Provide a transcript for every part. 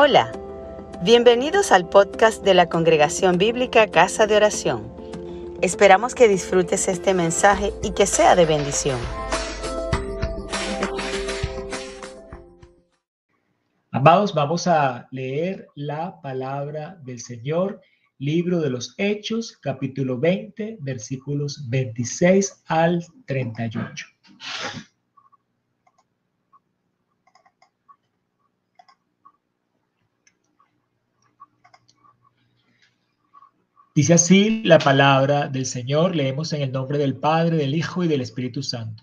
Hola, bienvenidos al podcast de la Congregación Bíblica Casa de Oración. Esperamos que disfrutes este mensaje y que sea de bendición. Amados, vamos a leer la palabra del Señor, libro de los Hechos, capítulo 20, versículos 26 al 38. Dice así la palabra del Señor, leemos en el nombre del Padre, del Hijo y del Espíritu Santo.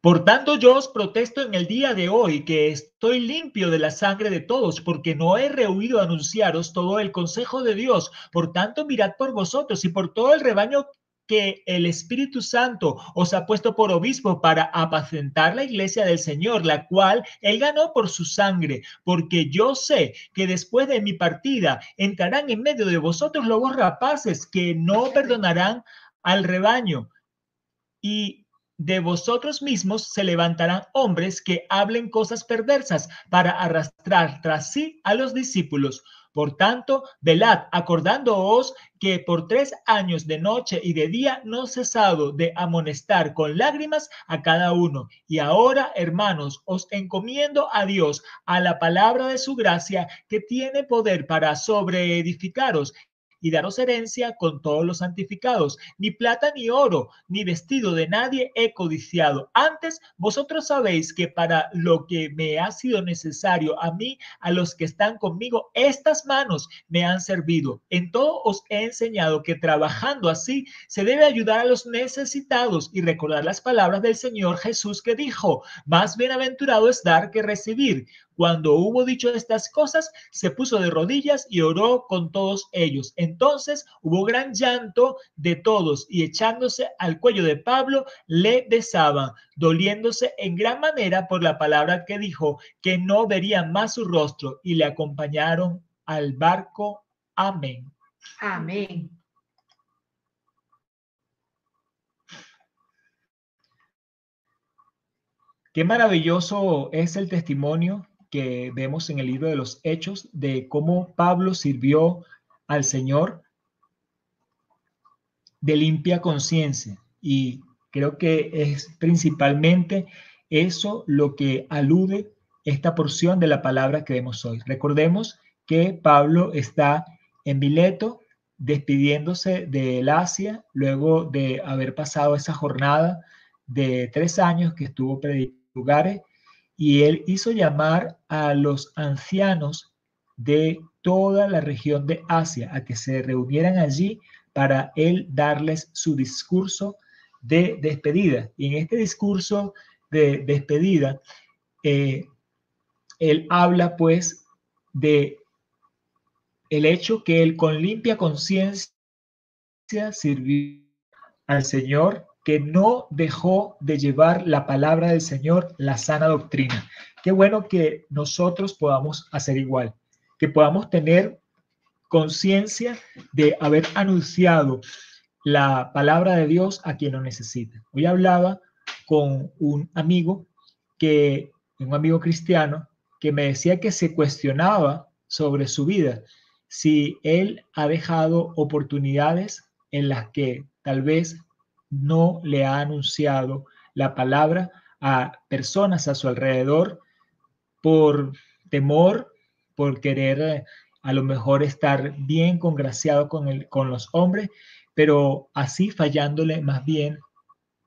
Por tanto, yo os protesto en el día de hoy que estoy limpio de la sangre de todos, porque no he rehuido anunciaros todo el consejo de Dios. Por tanto, mirad por vosotros y por todo el rebaño que el Espíritu Santo os ha puesto por obispo para apacentar la iglesia del Señor, la cual él ganó por su sangre, porque yo sé que después de mi partida entrarán en medio de vosotros lobos rapaces que no perdonarán al rebaño. Y de vosotros mismos se levantarán hombres que hablen cosas perversas para arrastrar tras sí a los discípulos. Por tanto, velad, acordándoos que por tres años de noche y de día no he cesado de amonestar con lágrimas a cada uno. Y ahora, hermanos, os encomiendo a Dios, a la palabra de su gracia, que tiene poder para sobreedificaros y daros herencia con todos los santificados. Ni plata ni oro, ni vestido de nadie he codiciado. Antes, vosotros sabéis que para lo que me ha sido necesario a mí, a los que están conmigo, estas manos me han servido. En todo os he enseñado que trabajando así se debe ayudar a los necesitados y recordar las palabras del Señor Jesús que dijo, más bienaventurado es dar que recibir. Cuando hubo dicho estas cosas, se puso de rodillas y oró con todos ellos. Entonces hubo gran llanto de todos y echándose al cuello de Pablo, le besaban, doliéndose en gran manera por la palabra que dijo, que no verían más su rostro y le acompañaron al barco. Amén. Amén. Qué maravilloso es el testimonio que vemos en el libro de los Hechos de cómo Pablo sirvió al Señor de limpia conciencia. Y creo que es principalmente eso lo que alude esta porción de la palabra que vemos hoy. Recordemos que Pablo está en Mileto despidiéndose del Asia luego de haber pasado esa jornada de tres años que estuvo predicando lugares y él hizo llamar a los ancianos de toda la región de Asia a que se reunieran allí para él darles su discurso de despedida. Y en este discurso de despedida, eh, él habla pues de el hecho que él con limpia conciencia sirvió al Señor que no dejó de llevar la palabra del Señor, la sana doctrina. Qué bueno que nosotros podamos hacer igual, que podamos tener conciencia de haber anunciado la palabra de Dios a quien lo necesita. Hoy hablaba con un amigo que, un amigo cristiano, que me decía que se cuestionaba sobre su vida, si él ha dejado oportunidades en las que tal vez no le ha anunciado la palabra a personas a su alrededor por temor, por querer eh, a lo mejor estar bien congraciado con, el, con los hombres, pero así fallándole más bien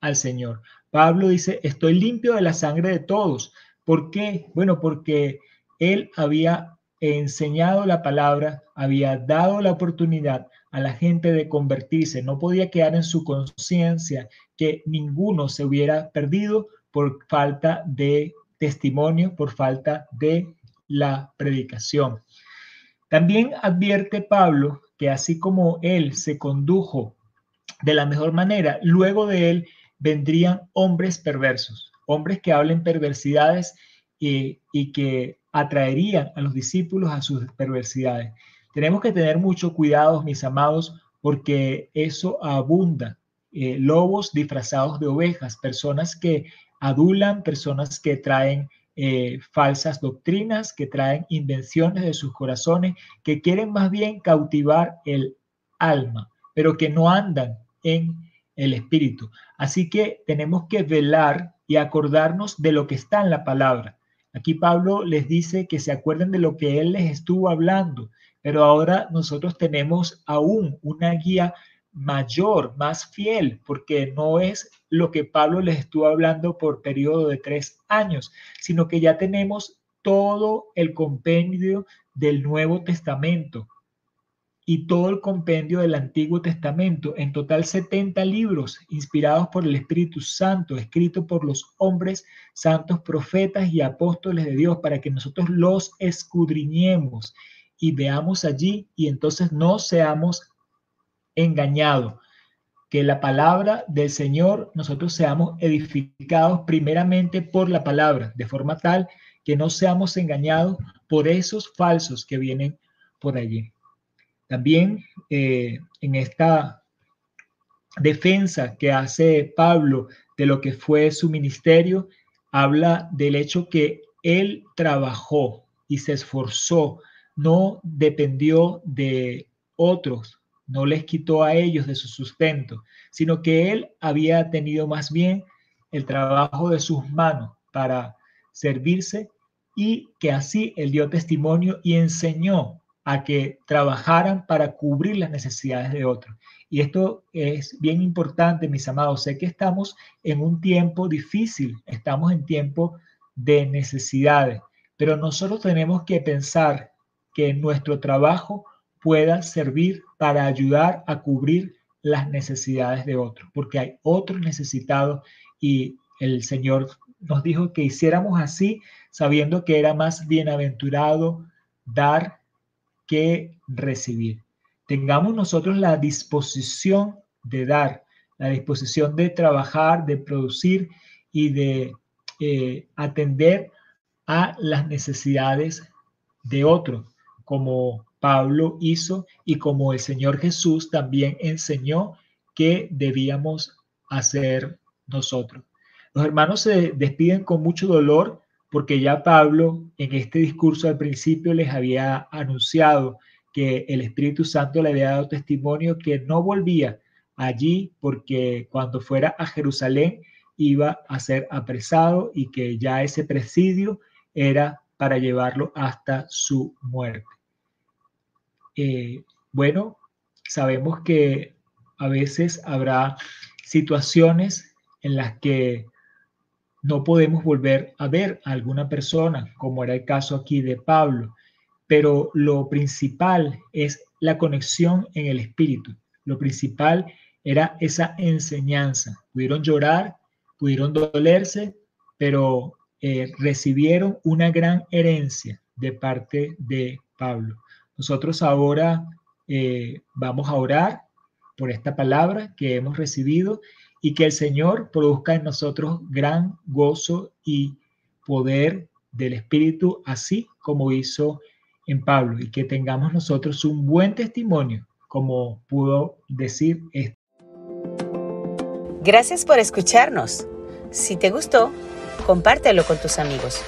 al Señor. Pablo dice, estoy limpio de la sangre de todos. ¿Por qué? Bueno, porque él había enseñado la palabra, había dado la oportunidad a la gente de convertirse. No podía quedar en su conciencia que ninguno se hubiera perdido por falta de testimonio, por falta de la predicación. También advierte Pablo que así como él se condujo de la mejor manera, luego de él vendrían hombres perversos, hombres que hablen perversidades y, y que atraerían a los discípulos a sus perversidades. Tenemos que tener mucho cuidado, mis amados, porque eso abunda. Eh, lobos disfrazados de ovejas, personas que adulan, personas que traen eh, falsas doctrinas, que traen invenciones de sus corazones, que quieren más bien cautivar el alma, pero que no andan en el espíritu. Así que tenemos que velar y acordarnos de lo que está en la palabra. Aquí Pablo les dice que se acuerden de lo que él les estuvo hablando, pero ahora nosotros tenemos aún una guía mayor, más fiel, porque no es lo que Pablo les estuvo hablando por periodo de tres años, sino que ya tenemos todo el compendio del Nuevo Testamento y todo el compendio del Antiguo Testamento, en total 70 libros inspirados por el Espíritu Santo, escritos por los hombres santos, profetas y apóstoles de Dios, para que nosotros los escudriñemos y veamos allí y entonces no seamos engañado. Que la palabra del Señor, nosotros seamos edificados primeramente por la palabra, de forma tal que no seamos engañados por esos falsos que vienen por allí. También eh, en esta defensa que hace Pablo de lo que fue su ministerio, habla del hecho que él trabajó y se esforzó, no dependió de otros, no les quitó a ellos de su sustento, sino que él había tenido más bien el trabajo de sus manos para servirse y que así él dio testimonio y enseñó a que trabajaran para cubrir las necesidades de otros. Y esto es bien importante, mis amados. Sé que estamos en un tiempo difícil, estamos en tiempo de necesidades, pero nosotros tenemos que pensar que nuestro trabajo pueda servir para ayudar a cubrir las necesidades de otros, porque hay otros necesitados y el Señor nos dijo que hiciéramos así, sabiendo que era más bienaventurado dar que recibir. Tengamos nosotros la disposición de dar, la disposición de trabajar, de producir y de eh, atender a las necesidades de otros, como Pablo hizo y como el Señor Jesús también enseñó que debíamos hacer nosotros. Los hermanos se despiden con mucho dolor porque ya Pablo en este discurso al principio les había anunciado que el Espíritu Santo le había dado testimonio que no volvía allí porque cuando fuera a Jerusalén iba a ser apresado y que ya ese presidio era para llevarlo hasta su muerte. Eh, bueno, sabemos que a veces habrá situaciones en las que no podemos volver a ver a alguna persona, como era el caso aquí de Pablo, pero lo principal es la conexión en el espíritu. Lo principal era esa enseñanza. Pudieron llorar, pudieron dolerse, pero eh, recibieron una gran herencia de parte de Pablo. Nosotros ahora eh, vamos a orar por esta palabra que hemos recibido y que el Señor produzca en nosotros gran gozo y poder del Espíritu, así como hizo en Pablo, y que tengamos nosotros un buen testimonio, como pudo decir este. Gracias por escucharnos. Si te gustó, compártelo con tus amigos.